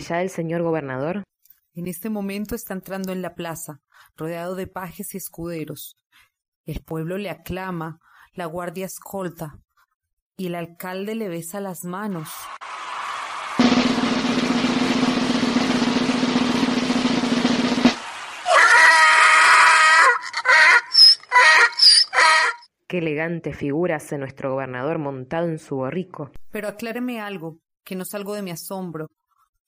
ya el señor gobernador? En este momento está entrando en la plaza, rodeado de pajes y escuderos. El pueblo le aclama, la guardia escolta, y el alcalde le besa las manos. Qué elegante figura hace nuestro gobernador montado en su borrico. Pero acláreme algo, que no salgo de mi asombro.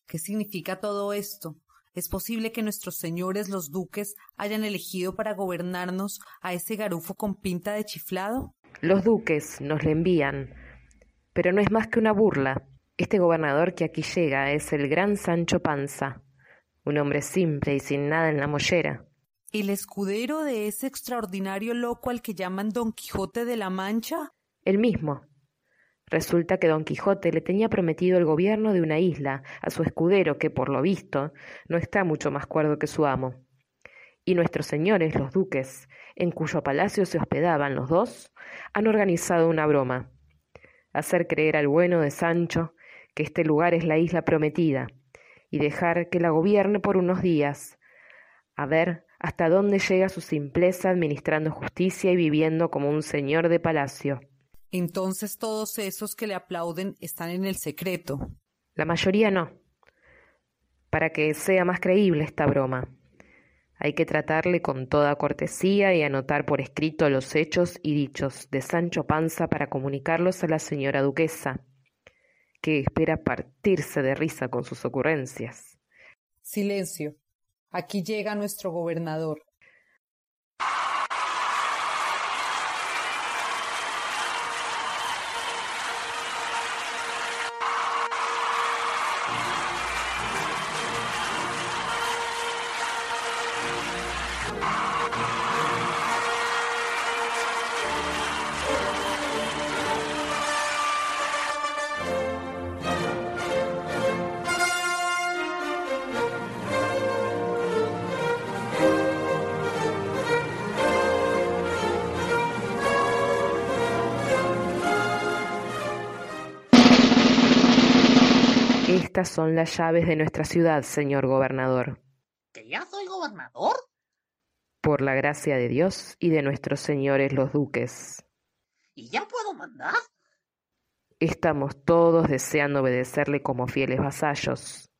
¿Qué significa todo esto? ¿Es posible que nuestros señores los duques hayan elegido para gobernarnos a ese garufo con pinta de chiflado? Los duques nos le envían, pero no es más que una burla. Este gobernador que aquí llega es el gran Sancho Panza, un hombre simple y sin nada en la mollera. ¿El escudero de ese extraordinario loco al que llaman Don Quijote de la Mancha? El mismo. Resulta que Don Quijote le tenía prometido el gobierno de una isla a su escudero, que por lo visto no está mucho más cuerdo que su amo. Y nuestros señores, los duques, en cuyo palacio se hospedaban los dos, han organizado una broma. Hacer creer al bueno de Sancho que este lugar es la isla prometida, y dejar que la gobierne por unos días, a ver hasta dónde llega su simpleza administrando justicia y viviendo como un señor de palacio. Entonces todos esos que le aplauden están en el secreto. La mayoría no. Para que sea más creíble esta broma, hay que tratarle con toda cortesía y anotar por escrito los hechos y dichos de Sancho Panza para comunicarlos a la señora duquesa, que espera partirse de risa con sus ocurrencias. Silencio. Aquí llega nuestro gobernador. Estas son las llaves de nuestra ciudad, señor gobernador. ¿Que ya soy gobernador? Por la gracia de Dios y de nuestros señores los duques. ¿Y ya puedo mandar? Estamos todos deseando obedecerle como fieles vasallos.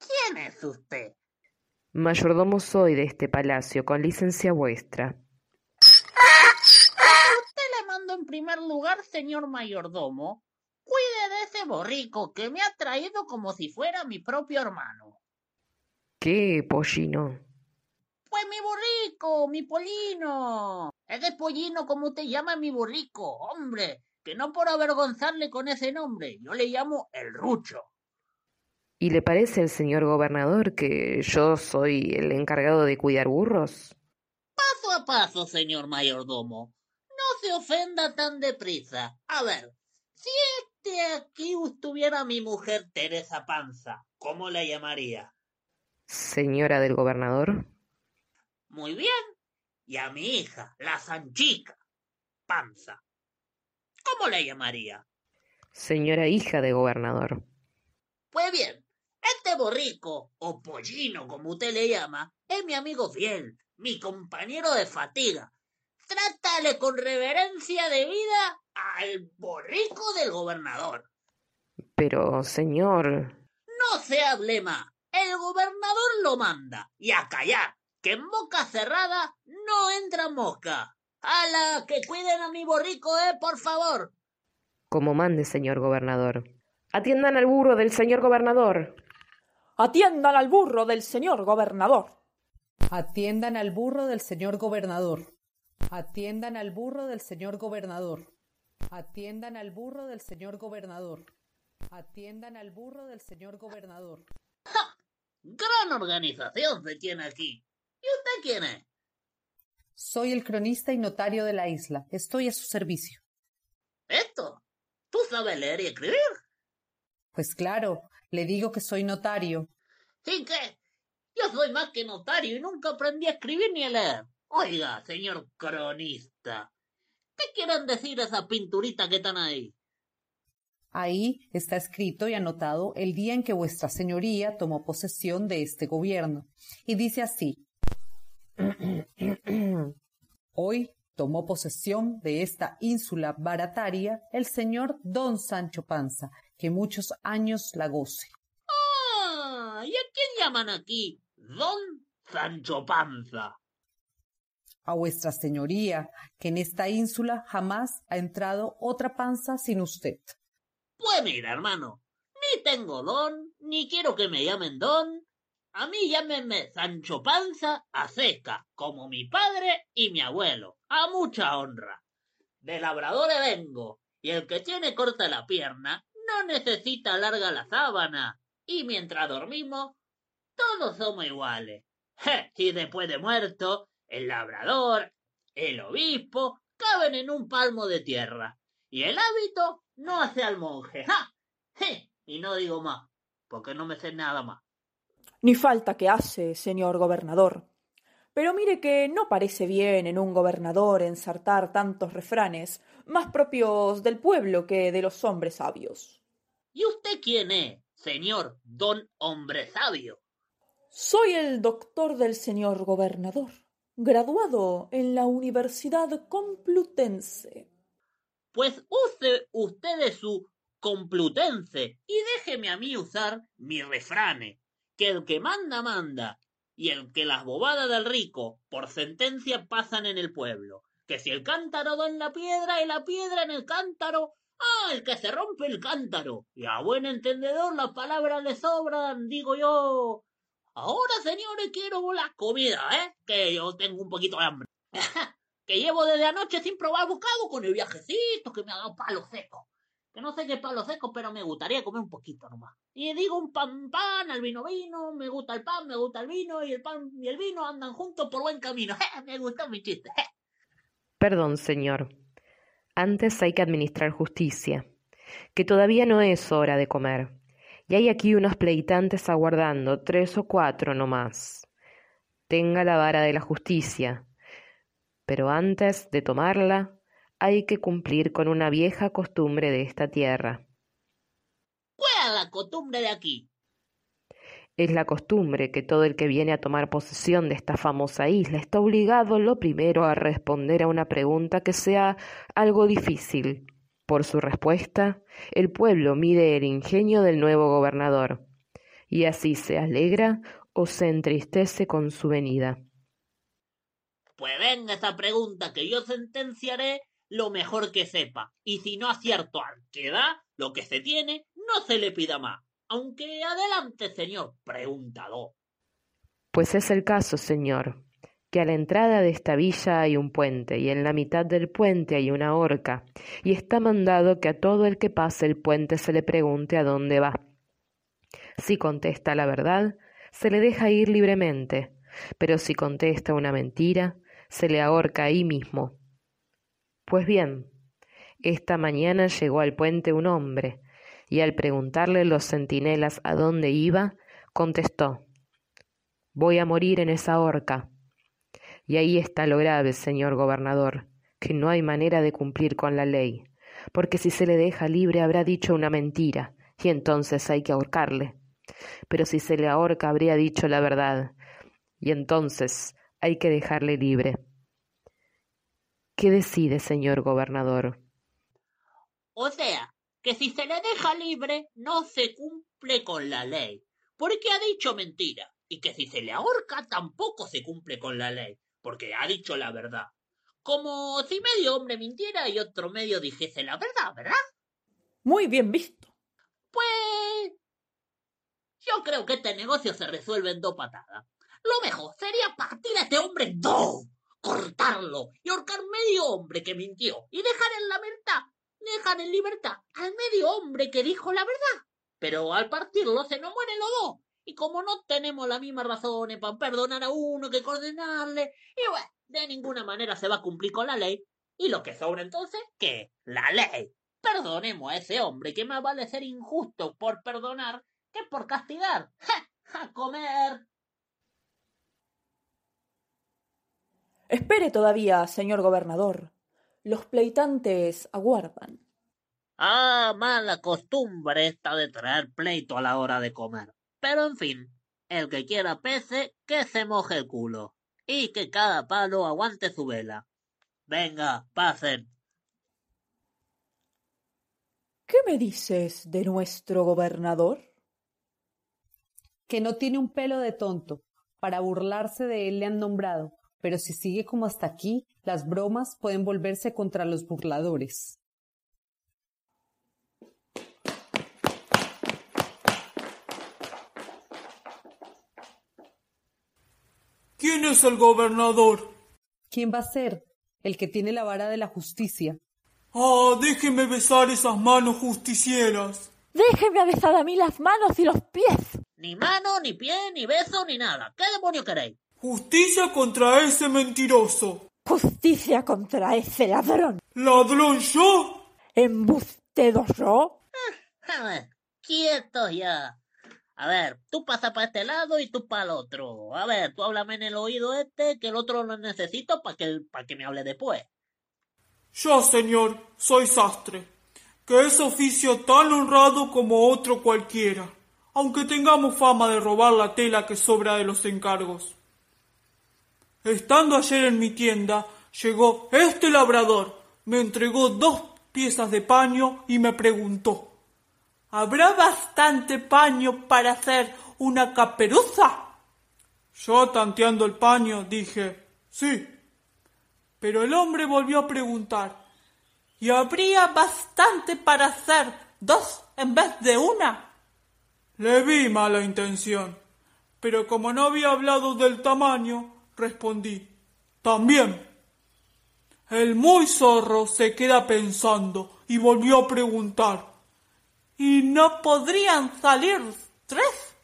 ¿Quién es usted? Mayordomo soy de este palacio, con licencia vuestra. Usted le mando en primer lugar, señor mayordomo, Cuide de ese borrico que me ha traído como si fuera mi propio hermano. ¿Qué, pollino? Pues mi borrico, mi polino. Ese pollino como usted llama mi borrico, hombre, que no por avergonzarle con ese nombre, yo le llamo el rucho. ¿Y le parece al señor gobernador que yo soy el encargado de cuidar burros? Paso a paso, señor mayordomo. No se ofenda tan deprisa. A ver, si de aquí estuviera mi mujer Teresa Panza, ¿cómo la llamaría? Señora del gobernador. Muy bien. Y a mi hija, la Sanchica, Panza. ¿Cómo la llamaría? Señora hija de gobernador. Pues bien, este borrico, o pollino como usted le llama, es mi amigo fiel, mi compañero de fatiga. Trátale con reverencia de vida al borrico del gobernador. Pero, señor. No se hable más. El gobernador lo manda. Y a callar, que en boca cerrada no entra mosca. ¡Hala! Que cuiden a mi borrico, eh, por favor. Como mande, señor gobernador. Atiendan al burro del señor gobernador. Atiendan al burro del señor gobernador. Atiendan al burro del señor gobernador. Atiendan al burro del señor gobernador. Atiendan al burro del señor gobernador. Atiendan al burro del señor gobernador. ¡Ja! Gran organización se tiene aquí. ¿Y usted quién es? Soy el cronista y notario de la isla. Estoy a su servicio. ¿Esto? ¿Tú sabes leer y escribir? Pues claro, le digo que soy notario. ¿Y qué? Yo soy más que notario y nunca aprendí a escribir ni a leer. Oiga, señor cronista, ¿qué quieren decir esas pinturitas que están ahí? Ahí está escrito y anotado el día en que vuestra señoría tomó posesión de este gobierno. Y dice así. Hoy tomó posesión de esta ínsula barataria el señor don Sancho Panza, que muchos años la goce. Ah, ¿y a quién llaman aquí? Don Sancho Panza. A vuestra señoría, que en esta ínsula jamás ha entrado otra panza sin usted. Pues mira, hermano, ni tengo don, ni quiero que me llamen don. A mí llámenme Sancho Panza a seca, como mi padre y mi abuelo, a mucha honra. De labradores vengo, y el que tiene corta la pierna no necesita larga la sábana, y mientras dormimos, todos somos iguales. y después de muerto, el labrador, el obispo, caben en un palmo de tierra, y el hábito no hace al monje. ¡Ja! Y no digo más, porque no me sé nada más. Ni falta que hace, señor gobernador. Pero mire que no parece bien en un gobernador ensartar tantos refranes, más propios del pueblo que de los hombres sabios. ¿Y usted quién es, señor don hombre sabio? Soy el doctor del señor gobernador, graduado en la Universidad Complutense. Pues use usted de su Complutense y déjeme a mí usar mi refrane, que el que manda manda y el que las bobadas del rico por sentencia pasan en el pueblo, que si el cántaro da en la piedra y la piedra en el cántaro, ah, el que se rompe el cántaro, y a buen entendedor las palabras le sobran, digo yo. Ahora, señores, quiero la comida, ¿eh? Que yo tengo un poquito de hambre. que llevo desde anoche sin probar bocado con el viajecito que me ha dado palo seco. Que no sé qué palo seco, pero me gustaría comer un poquito nomás. Y digo un pan pan, al vino vino, me gusta el pan, me gusta el vino, y el pan y el vino andan juntos por buen camino. me gustó mi chiste. Perdón, señor. Antes hay que administrar justicia, que todavía no es hora de comer. Y hay aquí unos pleitantes aguardando, tres o cuatro no más. Tenga la vara de la justicia, pero antes de tomarla hay que cumplir con una vieja costumbre de esta tierra. ¿Cuál es la costumbre de aquí? Es la costumbre que todo el que viene a tomar posesión de esta famosa isla está obligado lo primero a responder a una pregunta que sea algo difícil. Por su respuesta, el pueblo mide el ingenio del nuevo gobernador, y así se alegra o se entristece con su venida. Pues venga esa pregunta que yo sentenciaré lo mejor que sepa. Y si no acierto al que da lo que se tiene, no se le pida más. Aunque adelante, señor preguntador. Pues es el caso, señor, que a la entrada de esta villa hay un puente, y en la mitad del puente hay una horca, y está mandado que a todo el que pase el puente se le pregunte a dónde va. Si contesta la verdad, se le deja ir libremente, pero si contesta una mentira, se le ahorca ahí mismo. Pues bien, esta mañana llegó al puente un hombre, y al preguntarle los centinelas a dónde iba, contestó Voy a morir en esa horca. Y ahí está lo grave, señor gobernador, que no hay manera de cumplir con la ley, porque si se le deja libre habrá dicho una mentira, y entonces hay que ahorcarle. Pero si se le ahorca habría dicho la verdad, y entonces hay que dejarle libre. ¿Qué decide, señor gobernador? O sea, que si se le deja libre no se cumple con la ley, porque ha dicho mentira, y que si se le ahorca tampoco se cumple con la ley, porque ha dicho la verdad. Como si medio hombre mintiera y otro medio dijese la verdad, ¿verdad? Muy bien visto. Pues... Yo creo que este negocio se resuelve en dos patadas. Lo mejor sería partir a este hombre en dos, cortarlo y ahorcar medio hombre que mintió y dejar en la libertad, dejar en libertad al medio hombre que dijo la verdad. Pero al partirlo se nos mueren los dos. Y como no tenemos las mismas razones para perdonar a uno que condenarle, y bueno, de ninguna manera se va a cumplir con la ley. Y lo que sobra entonces, ¿qué? La ley. Perdonemos a ese hombre que más vale ser injusto por perdonar que por castigar. ¡Ja! ¡A comer! Espere todavía, señor gobernador. Los pleitantes aguardan. Ah, mala costumbre esta de traer pleito a la hora de comer. Pero en fin, el que quiera pece, que se moje el culo. Y que cada palo aguante su vela. Venga, pasen. ¿Qué me dices de nuestro gobernador? Que no tiene un pelo de tonto. Para burlarse de él le han nombrado, pero si sigue como hasta aquí, las bromas pueden volverse contra los burladores. ¿Quién es el gobernador? ¿Quién va a ser? El que tiene la vara de la justicia. Ah, déjeme besar esas manos justicieras. Déjeme besar a mí las manos y los pies. Ni mano, ni pie, ni beso, ni nada. ¿Qué demonio queréis? Justicia contra ese mentiroso. Justicia contra ese ladrón. ¿Ladrón yo? ¿Embustero yo? A ver, quietos ya. A ver, tú pasa para este lado y tú para el otro. A ver, tú háblame en el oído este, que el otro lo necesito para que, que me hable después. Yo, señor, soy sastre, que es oficio tan honrado como otro cualquiera, aunque tengamos fama de robar la tela que sobra de los encargos. Estando ayer en mi tienda, llegó este labrador, me entregó dos piezas de paño y me preguntó ¿Habrá bastante paño para hacer una caperuza? Yo, tanteando el paño, dije Sí. Pero el hombre volvió a preguntar ¿Y habría bastante para hacer dos en vez de una? Le vi mala intención, pero como no había hablado del tamaño, respondí También. El muy zorro se queda pensando y volvió a preguntar ¿Y no podrían salir tres?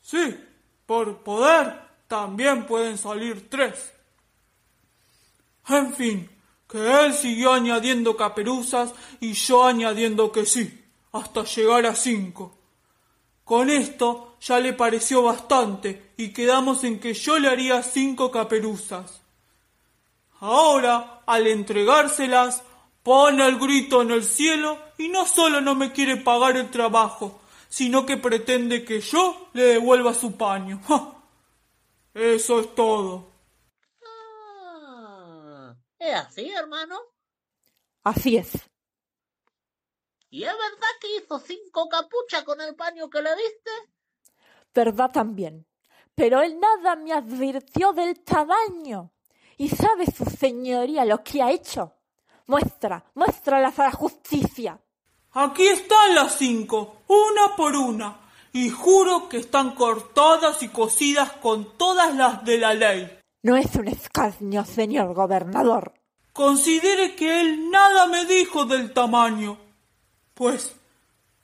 Sí, por poder también pueden salir tres. En fin, que él siguió añadiendo caperuzas y yo añadiendo que sí, hasta llegar a cinco. Con esto ya le pareció bastante y quedamos en que yo le haría cinco caperuzas. Ahora, al entregárselas, pone el grito en el cielo y no solo no me quiere pagar el trabajo, sino que pretende que yo le devuelva su paño. Eso es todo. Ah, ¿Es así, hermano? Así es. ¿Y es verdad que hizo cinco capuchas con el paño que le diste? Verdad también. Pero él nada me advirtió del tamaño. ¿Y sabe su señoría lo que ha hecho? Muestra, muéstralas a la justicia. Aquí están las cinco, una por una, y juro que están cortadas y cosidas con todas las de la ley. No es un escarnio, señor gobernador. Considere que él nada me dijo del tamaño. Pues,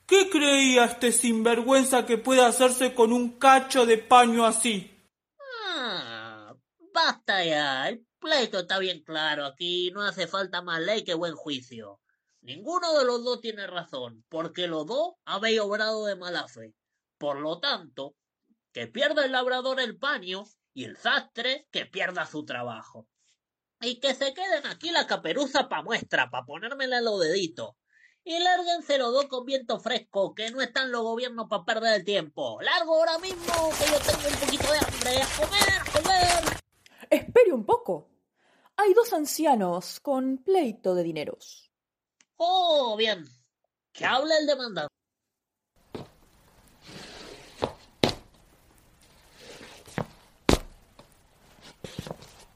¿qué creía este sinvergüenza que puede hacerse con un cacho de paño así? Ah, basta ya. El pleito está bien claro. Aquí no hace falta más ley que buen juicio. Ninguno de los dos tiene razón, porque los dos habéis obrado de mala fe. Por lo tanto, que pierda el labrador el paño y el sastre que pierda su trabajo. Y que se queden aquí la caperuza pa' muestra, pa' ponérmela en los deditos. Y lárguense los dos con viento fresco, que no están los gobiernos para perder el tiempo. Largo ahora mismo, que yo tengo un poquito de hambre. A comer. Espere un poco. Hay dos ancianos con pleito de dineros. Oh, bien. Que hable el demandante.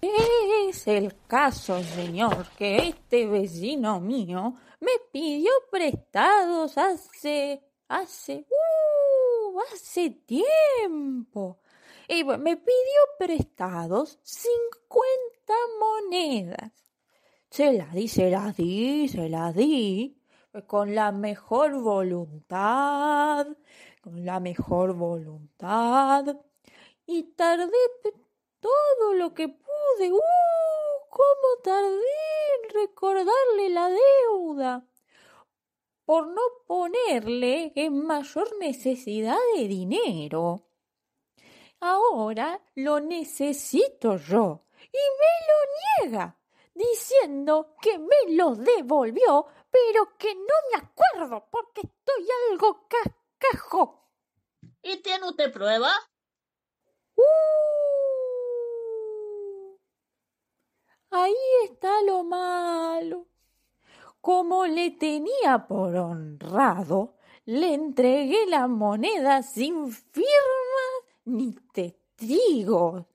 Es el caso, señor, que este vecino mío me pidió prestados hace, hace, uh, hace tiempo. Y bueno, me pidió prestados cincuenta monedas. Se la di, se la di, se la di, con la mejor voluntad, con la mejor voluntad. Y tardé todo lo que pude. ¡Uh! ¿Cómo tardé en recordarle la deuda? Por no ponerle en mayor necesidad de dinero. Ahora lo necesito yo y me lo niega. diciendo que me los devolvió, pero que no me acuerdo porque estoy algo cascajo. ¿Y tiene usted prueba? Uh, ahí está lo malo. Como le tenía por honrado, le entregué la moneda sin firmas ni testigos.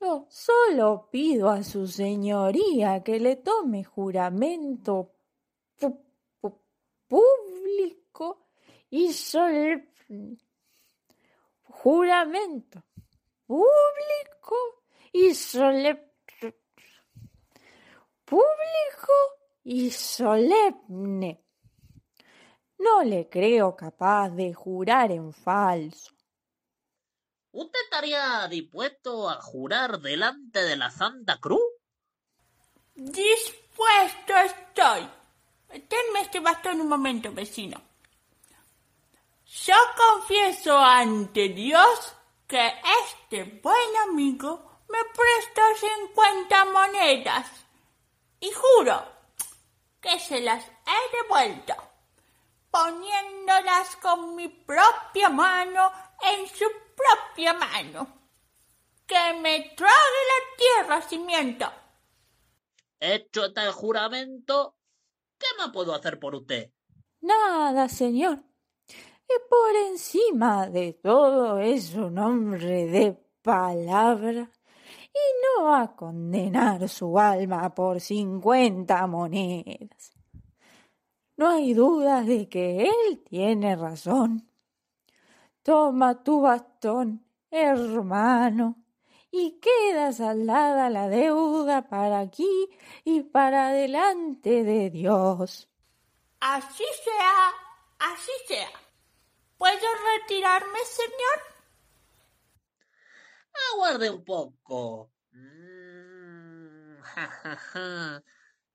Yo solo pido a su señoría que le tome juramento público y solemne. Juramento público y solemne. Público y solemne. No le creo capaz de jurar en falso. ¿Usted estaría dispuesto a jurar delante de la Santa Cruz? Dispuesto estoy. Tenme este bastón un momento, vecino. Yo confieso ante Dios que este buen amigo me prestó cincuenta monedas y juro que se las he devuelto, poniéndolas con mi propia mano en su propia mano. Que me trague la tierra cimiento. Hecho tal juramento, ¿qué más puedo hacer por usted? Nada, señor. Y por encima de todo es un hombre de palabra y no va a condenar su alma por cincuenta monedas. No hay duda de que él tiene razón. Toma tu bastón, hermano, y queda saldada la deuda para aquí y para delante de Dios. Así sea, así sea. ¿Puedo retirarme, señor? Aguarde un poco. Mm,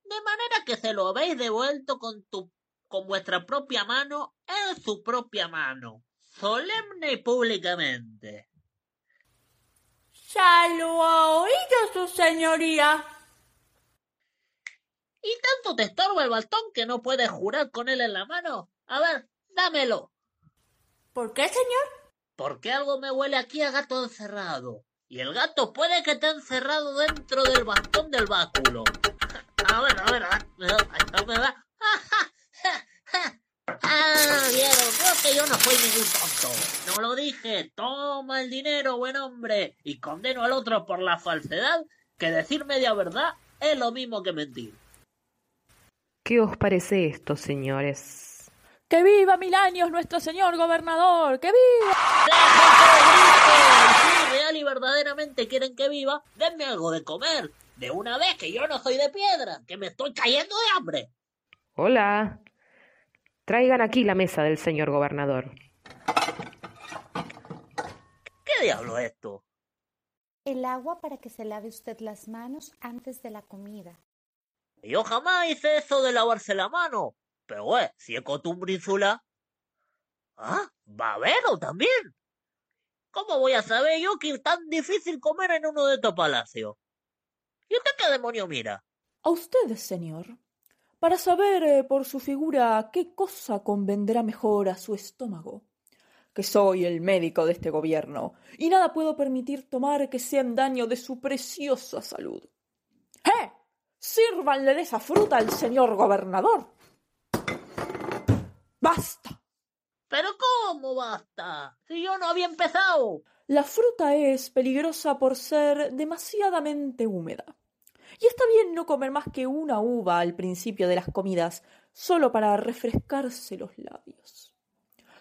de manera que se lo habéis devuelto con tu con vuestra propia mano en su propia mano solemne y públicamente. Ya lo ha oído su señoría. ¿Y tanto te estorba el bastón que no puedes jurar con él en la mano? A ver, dámelo. ¿Por qué, señor? Porque algo me huele aquí a gato encerrado. Y el gato puede que esté encerrado dentro del bastón del báculo. A ver, a ver, a ver. Ah, vieron, creo que yo no soy ningún tonto. No lo dije. Toma el dinero, buen hombre, y condeno al otro por la falsedad, que decir media verdad es lo mismo que mentir. ¿Qué os parece esto, señores? ¡Que viva mil años nuestro señor gobernador! ¡Que viva! Si real y verdaderamente quieren que viva, denme algo de comer. De una vez, que yo no soy de piedra, que me estoy cayendo de hambre. Hola. Traigan aquí la mesa del señor gobernador. ¿Qué diablo es esto? El agua para que se lave usted las manos antes de la comida. Yo jamás hice eso de lavarse la mano. Pero, eh, si es costumbre insular. Ah, babero también. ¿Cómo voy a saber yo que es tan difícil comer en uno de estos palacios? ¿Y usted qué demonio mira? A usted, señor, para saber eh, por su figura qué cosa convendrá mejor a su estómago. Que soy el médico de este gobierno, y nada puedo permitir tomar que sea en daño de su preciosa salud. ¡Eh! Sírvanle de esa fruta al señor gobernador. ¡Basta! ¿Pero cómo basta? Si yo no había empezado. La fruta es peligrosa por ser demasiadamente húmeda. Y está bien no comer más que una uva al principio de las comidas, solo para refrescarse los labios.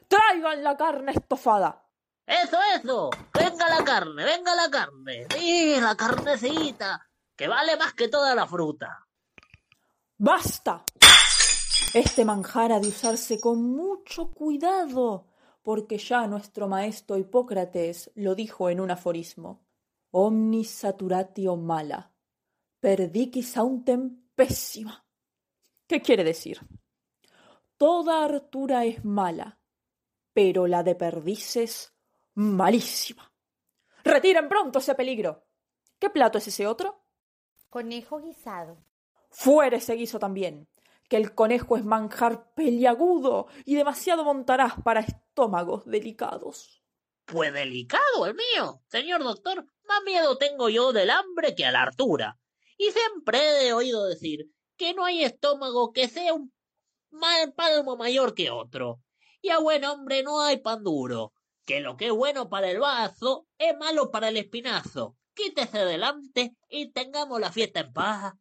¡Traigan la carne estofada! Eso, eso. Venga la carne, venga la carne. Sí, la carnecita, que vale más que toda la fruta. ¡Basta! Este manjar ha de usarse con mucho cuidado, porque ya nuestro maestro Hipócrates lo dijo en un aforismo. Omnis saturatio mala perdiquis auntem pésima. ¿Qué quiere decir? Toda hartura es mala, pero la de perdices malísima. Retiren pronto ese peligro. ¿Qué plato es ese otro? Conejo guisado. Fuera ese guiso también, que el conejo es manjar peliagudo y demasiado montarás para estómagos delicados. Pues delicado el mío, señor doctor. Más miedo tengo yo del hambre que a la hartura. Y siempre he oído decir que no hay estómago que sea un mal palmo mayor que otro. Y a buen hombre no hay pan duro, que lo que es bueno para el vaso es malo para el espinazo. Quítese delante y tengamos la fiesta en paz.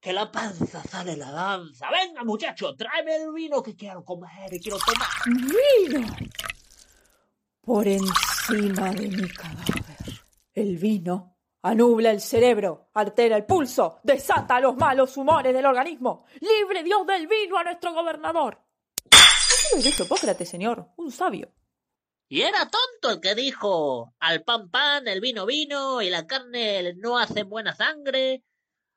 Que la panza sale la danza. Venga, muchacho, tráeme el vino que quiero comer y quiero tomar. ¡Vino! Por encima de mi cadáver. El vino anubla el cerebro, altera el pulso, desata los malos humores del organismo. ¡Libre Dios del vino a nuestro gobernador! Así lo dijo Hipócrates, señor, un sabio. Y era tonto el que dijo al pan pan, el vino vino y la carne no hace buena sangre,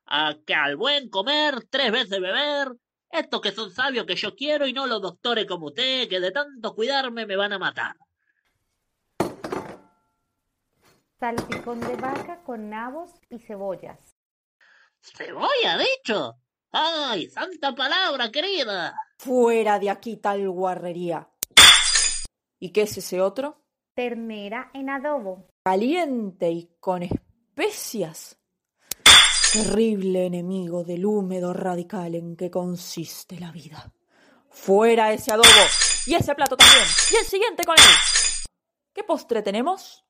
a que al buen comer tres veces beber. Estos que son sabios que yo quiero y no los doctores como usted, que de tanto cuidarme me van a matar. Salpicón de vaca con nabos y cebollas. ¿Cebolla, dicho? ¡Ay, santa palabra, querida! Fuera de aquí tal guarrería. ¿Y qué es ese otro? Ternera en adobo. Caliente y con especias. Terrible enemigo del húmedo radical en que consiste la vida. Fuera ese adobo. Y ese plato también. Y el siguiente con él. ¿Qué postre tenemos?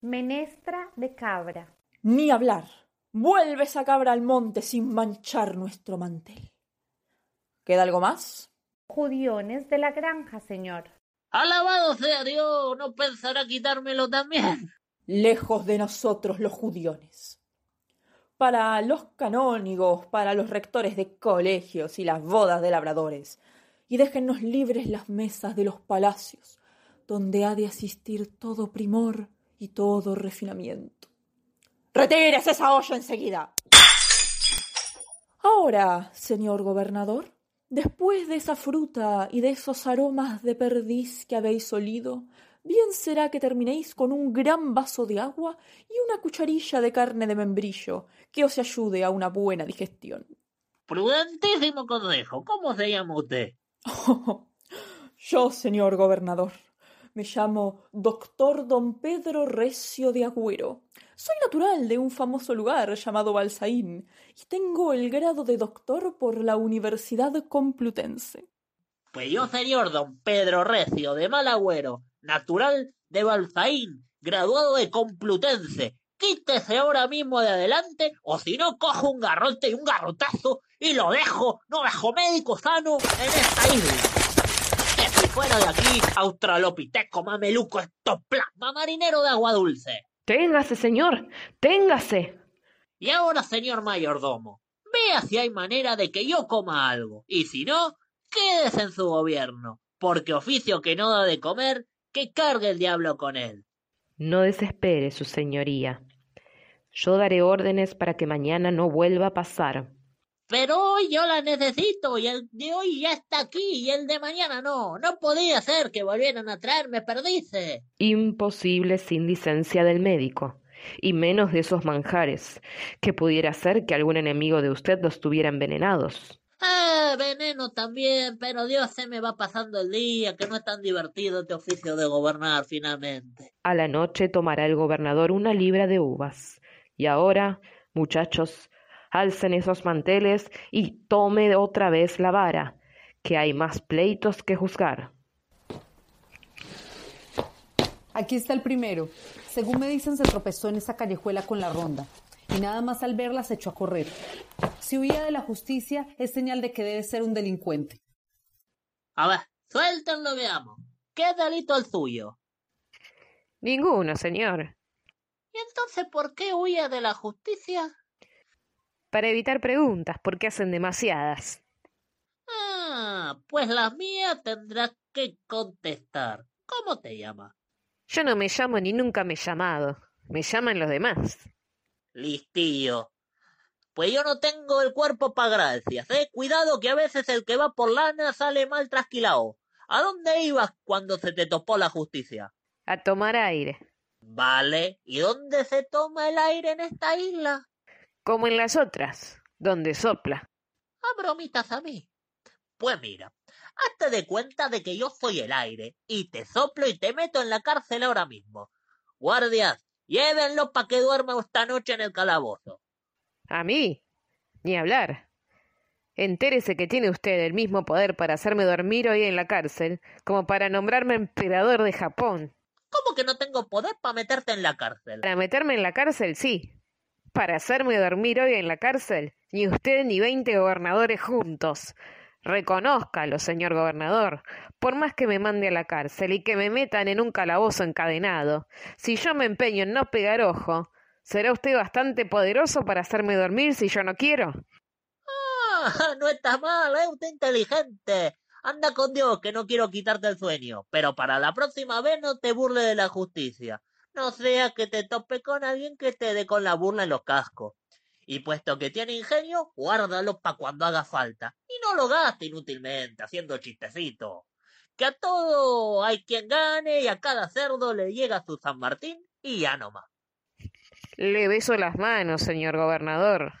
Menestra de cabra. Ni hablar. Vuelve esa cabra al monte sin manchar nuestro mantel. ¿Queda algo más? Judiones de la granja, señor. Alabado sea Dios, no pensará quitármelo también. Lejos de nosotros los judiones. Para los canónigos, para los rectores de colegios y las bodas de labradores. Y déjennos libres las mesas de los palacios, donde ha de asistir todo primor y todo refinamiento. ¡Retírese esa olla enseguida! Ahora, señor gobernador, después de esa fruta y de esos aromas de perdiz que habéis olido, bien será que terminéis con un gran vaso de agua y una cucharilla de carne de membrillo que os ayude a una buena digestión. Prudentísimo consejo. ¿Cómo se llama usted? Yo, señor gobernador, me llamo doctor don Pedro Recio de Agüero. Soy natural de un famoso lugar llamado Balsaín y tengo el grado de doctor por la Universidad Complutense. Pues yo, señor don Pedro Recio de Malagüero, natural de Balsaín, graduado de Complutense. Quítese ahora mismo de adelante, o si no, cojo un garrote y un garrotazo y lo dejo, no dejo médico sano en esta isla. Fuera de aquí, australopiteco, mameluco, estoplasma, marinero de agua dulce. Téngase, señor, téngase. Y ahora, señor mayordomo, vea si hay manera de que yo coma algo, y si no, quédese en su gobierno, porque oficio que no da de comer, que cargue el diablo con él. No desespere, su señoría. Yo daré órdenes para que mañana no vuelva a pasar. Pero hoy yo la necesito y el de hoy ya está aquí y el de mañana no. No podía ser que volvieran a traerme perdices. Imposible sin licencia del médico, y menos de esos manjares, que pudiera ser que algún enemigo de usted los tuviera envenenados. Ah, veneno también, pero Dios se me va pasando el día, que no es tan divertido este oficio de gobernar finalmente. A la noche tomará el gobernador una libra de uvas. Y ahora, muchachos, alcen esos manteles y tome otra vez la vara, que hay más pleitos que juzgar. Aquí está el primero. Según me dicen, se tropezó en esa callejuela con la ronda y nada más al verla se echó a correr. Si huía de la justicia, es señal de que debe ser un delincuente. A ver, suéltenlo, veamos. ¿Qué delito el suyo? Ninguno, señor. ¿Y entonces por qué huye de la justicia? Para evitar preguntas, porque hacen demasiadas. Ah, pues las mías tendrás que contestar. ¿Cómo te llamas? Yo no me llamo ni nunca me he llamado. Me llaman los demás. Listillo. Pues yo no tengo el cuerpo para gracias, ¿eh? Cuidado que a veces el que va por lana sale mal trasquilado. ¿A dónde ibas cuando se te topó la justicia? A tomar aire. Vale. ¿Y dónde se toma el aire en esta isla? Como en las otras, donde sopla. ¿A bromitas a mí? Pues mira, hazte de cuenta de que yo soy el aire, y te soplo y te meto en la cárcel ahora mismo. Guardias, llévenlo para que duerma esta noche en el calabozo. ¿A mí? Ni hablar. Entérese que tiene usted el mismo poder para hacerme dormir hoy en la cárcel como para nombrarme emperador de Japón. ¿Cómo que no tengo poder para meterte en la cárcel? Para meterme en la cárcel, sí. Para hacerme dormir hoy en la cárcel, ni usted ni veinte gobernadores juntos. Reconózcalo, señor gobernador, por más que me mande a la cárcel y que me metan en un calabozo encadenado. Si yo me empeño en no pegar ojo, ¿será usted bastante poderoso para hacerme dormir si yo no quiero? Ah, no está mal, es usted inteligente. Anda con Dios, que no quiero quitarte el sueño, pero para la próxima vez no te burles de la justicia. No sea que te tope con alguien que te dé con la burla en los cascos. Y puesto que tiene ingenio, guárdalo para cuando haga falta. Y no lo gaste inútilmente haciendo chistecitos. Que a todo hay quien gane y a cada cerdo le llega su San Martín y ya no más. Le beso las manos, señor gobernador.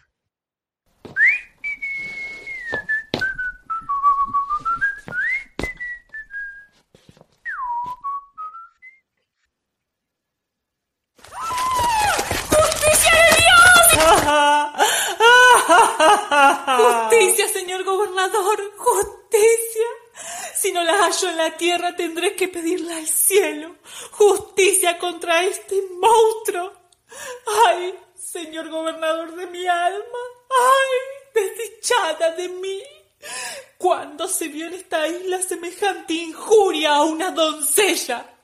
Justicia, señor gobernador, justicia. Si no la en la tierra, tendré que pedirla al cielo. Justicia contra este monstruo. Ay, señor gobernador de mi alma. Ay, desdichada de mí. ¿Cuándo se vio en esta isla semejante injuria a una doncella?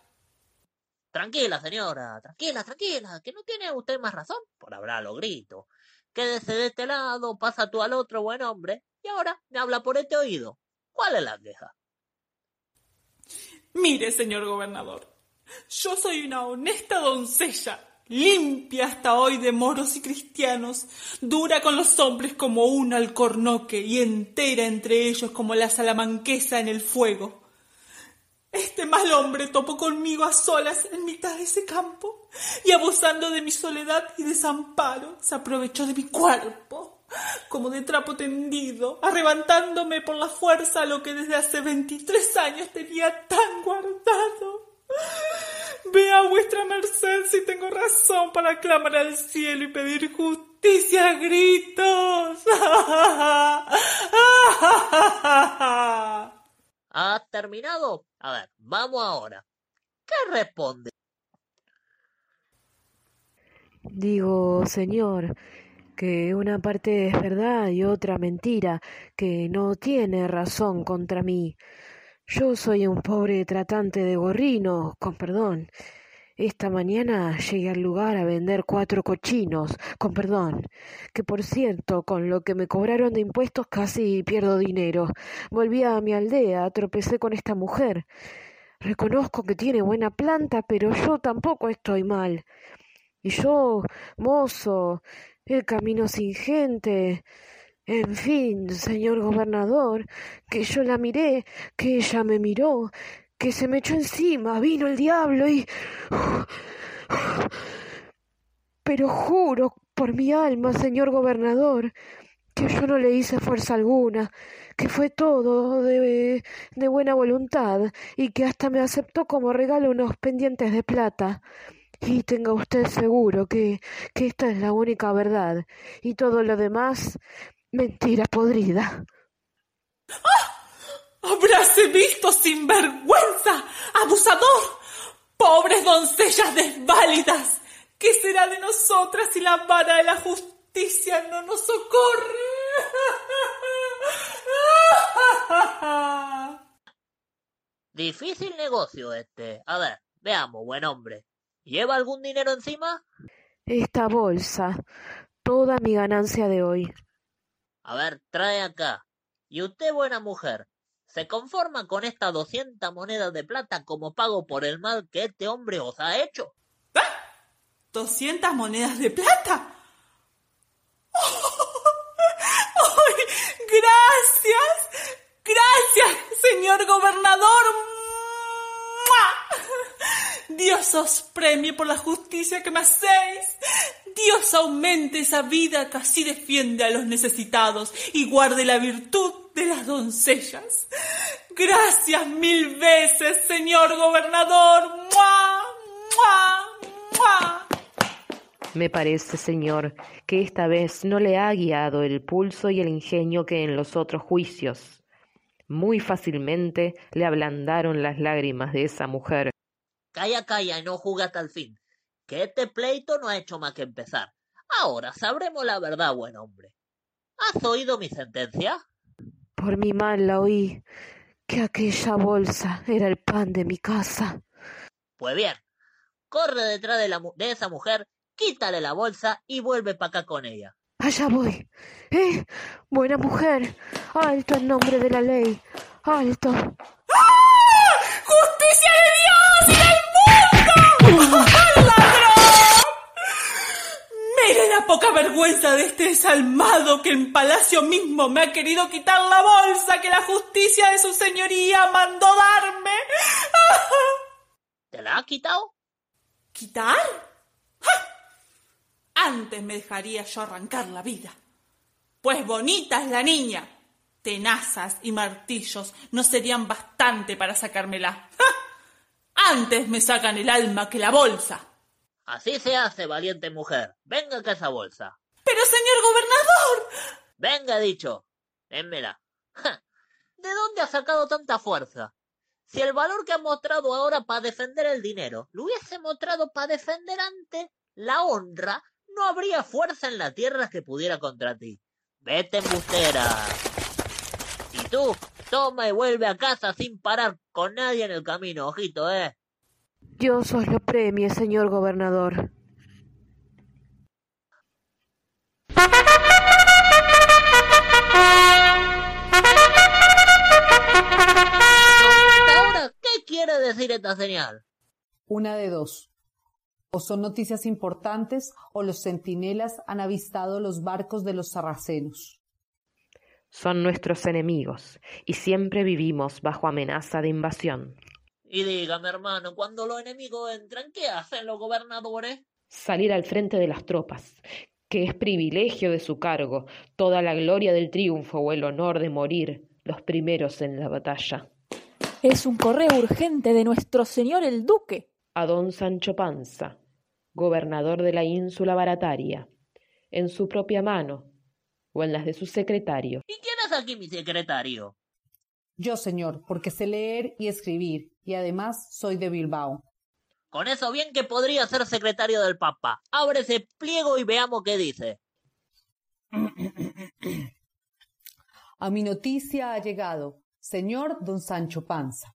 Tranquila, señora, tranquila, tranquila, que no tiene usted más razón por hablar a los gritos. Quédese de este lado, pasa tú al otro, buen hombre, y ahora me habla por este oído. ¿Cuál es la queja? Mire, señor gobernador, yo soy una honesta doncella, limpia hasta hoy de moros y cristianos, dura con los hombres como un alcornoque y entera entre ellos como la salamanquesa en el fuego. Este mal hombre topó conmigo a solas en mitad de ese campo y abusando de mi soledad y desamparo se aprovechó de mi cuerpo como de trapo tendido, arrebatándome por la fuerza lo que desde hace veintitrés años tenía tan guardado. Vea vuestra merced si tengo razón para clamar al cielo y pedir justicia a gritos. ¿Has terminado? A ver, vamos ahora. ¿Qué responde? Digo, señor, que una parte es verdad y otra mentira, que no tiene razón contra mí. Yo soy un pobre tratante de gorrino, con perdón. Esta mañana llegué al lugar a vender cuatro cochinos, con perdón, que por cierto, con lo que me cobraron de impuestos casi pierdo dinero. Volví a mi aldea, tropecé con esta mujer. Reconozco que tiene buena planta, pero yo tampoco estoy mal. Y yo, mozo, el camino sin gente. En fin, señor gobernador, que yo la miré, que ella me miró, que se me echó encima, vino el diablo y... Pero juro por mi alma, señor gobernador, que yo no le hice fuerza alguna, que fue todo de, de buena voluntad y que hasta me aceptó como regalo unos pendientes de plata. Y tenga usted seguro que, que esta es la única verdad y todo lo demás mentira podrida. ¡Habráse visto sin vergüenza, abusador! ¡Pobres doncellas desválidas! ¿Qué será de nosotras si la vara de la justicia no nos socorre? Difícil negocio este. A ver, veamos, buen hombre. ¿Lleva algún dinero encima? Esta bolsa, toda mi ganancia de hoy. A ver, trae acá. Y usted, buena mujer, ¿se conforma con estas doscientas monedas de plata como pago por el mal que este hombre os ha hecho? ¿Doscientas monedas de plata? ¡Ay! ¡Gracias! ¡Gracias, señor gobernador! Dios os premie por la justicia que me hacéis. Dios aumente esa vida que así defiende a los necesitados y guarde la virtud de las doncellas. Gracias mil veces, señor gobernador. Me parece, señor, que esta vez no le ha guiado el pulso y el ingenio que en los otros juicios. Muy fácilmente le ablandaron las lágrimas de esa mujer. Calla, calla y no juega hasta el fin, que este pleito no ha hecho más que empezar. Ahora sabremos la verdad, buen hombre. ¿Has oído mi sentencia? Por mi mal la oí, que aquella bolsa era el pan de mi casa. Pues bien, corre detrás de, la, de esa mujer, quítale la bolsa y vuelve para acá con ella. Allá voy. ¿Eh? Buena mujer. Alto en nombre de la ley. Alto. ¡Justicia de Dios y del mundo! ¡Ladrón! Mire la poca vergüenza de este desalmado que en palacio mismo me ha querido quitar la bolsa que la justicia de su señoría mandó darme. ¿Te la ha quitado? ¿Quitar? ¡Ja! Antes me dejaría yo arrancar la vida. Pues bonita es la niña. Tenazas y martillos no serían bastante para sacármela. ¡Ja! Antes me sacan el alma que la bolsa. Así se hace, valiente mujer. Venga acá esa bolsa. Pero, señor gobernador. Venga, dicho. Dénmela. ¿De dónde ha sacado tanta fuerza? Si el valor que ha mostrado ahora para defender el dinero lo hubiese mostrado para defender antes la honra, no habría fuerza en la tierra que pudiera contra ti. Vete, embustera. Tú, toma y vuelve a casa sin parar con nadie en el camino, ojito, eh. Dios os lo premie, señor gobernador. Ahora, ¿qué quiere decir esta señal? Una de dos. O son noticias importantes o los centinelas han avistado los barcos de los sarracenos. Son nuestros enemigos y siempre vivimos bajo amenaza de invasión. Y dígame, hermano, cuando los enemigos entran, ¿qué hacen los gobernadores? Salir al frente de las tropas, que es privilegio de su cargo, toda la gloria del triunfo o el honor de morir los primeros en la batalla. Es un correo urgente de nuestro señor el duque. A don Sancho Panza, gobernador de la ínsula barataria, en su propia mano o en las de su secretario. ¿Y quién es aquí mi secretario? Yo, señor, porque sé leer y escribir, y además soy de Bilbao. Con eso bien que podría ser secretario del Papa. Abre ese pliego y veamos qué dice. A mi noticia ha llegado, señor don Sancho Panza.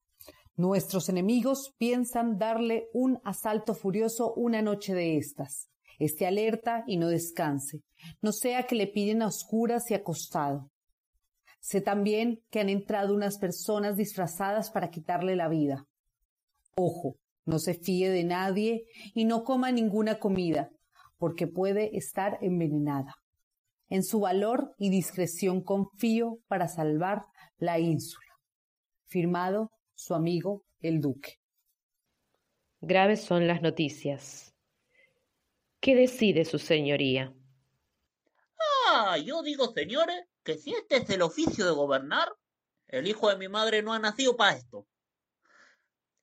Nuestros enemigos piensan darle un asalto furioso una noche de estas. Esté alerta y no descanse, no sea que le piden a oscuras y acostado. Sé también que han entrado unas personas disfrazadas para quitarle la vida. Ojo, no se fíe de nadie y no coma ninguna comida, porque puede estar envenenada. En su valor y discreción confío para salvar la ínsula. Firmado su amigo el duque. Graves son las noticias. ¿Qué decide su señoría? Ah, yo digo, señores, que si este es el oficio de gobernar, el hijo de mi madre no ha nacido para esto.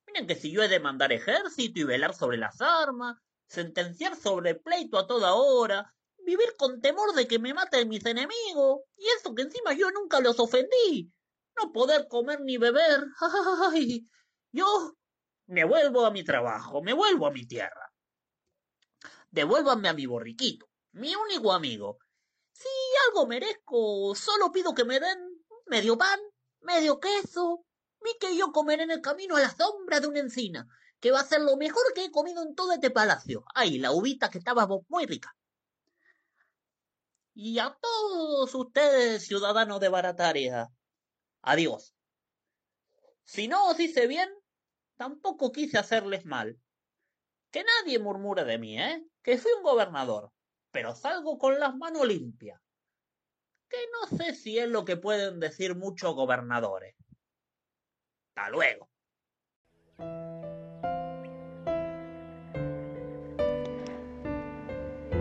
Miren que si yo he de mandar ejército y velar sobre las armas, sentenciar sobre pleito a toda hora, vivir con temor de que me maten mis enemigos, y eso que encima yo nunca los ofendí, no poder comer ni beber, ay, yo me vuelvo a mi trabajo, me vuelvo a mi tierra. Devuélvanme a mi borriquito, mi único amigo, si algo merezco, solo pido que me den medio pan, medio queso, y que yo comeré en el camino a la sombra de una encina, que va a ser lo mejor que he comido en todo este palacio. Ay, la uvita que estaba muy rica. Y a todos ustedes, ciudadanos de Barataria, adiós. Si no os hice bien, tampoco quise hacerles mal. Que nadie murmure de mí, ¿eh? Que fui un gobernador pero salgo con las manos limpias. Que no sé si es lo que pueden decir muchos gobernadores. Hasta luego.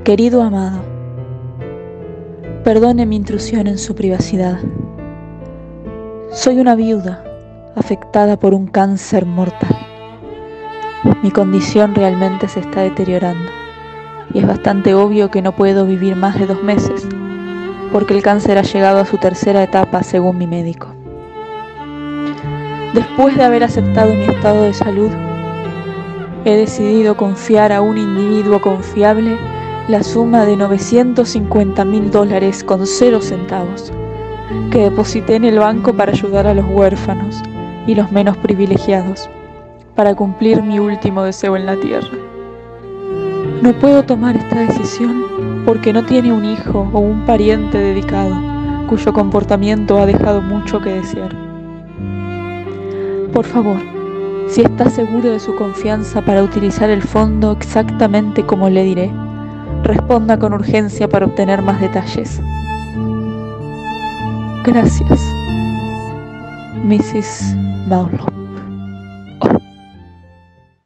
Querido amado, perdone mi intrusión en su privacidad. Soy una viuda afectada por un cáncer mortal. Mi condición realmente se está deteriorando y es bastante obvio que no puedo vivir más de dos meses porque el cáncer ha llegado a su tercera etapa según mi médico. Después de haber aceptado mi estado de salud, he decidido confiar a un individuo confiable la suma de 950 mil dólares con cero centavos que deposité en el banco para ayudar a los huérfanos y los menos privilegiados, para cumplir mi último deseo en la tierra. No puedo tomar esta decisión porque no tiene un hijo o un pariente dedicado cuyo comportamiento ha dejado mucho que desear. Por favor, si está seguro de su confianza para utilizar el fondo exactamente como le diré, responda con urgencia para obtener más detalles. Gracias, Mrs. Marlowe.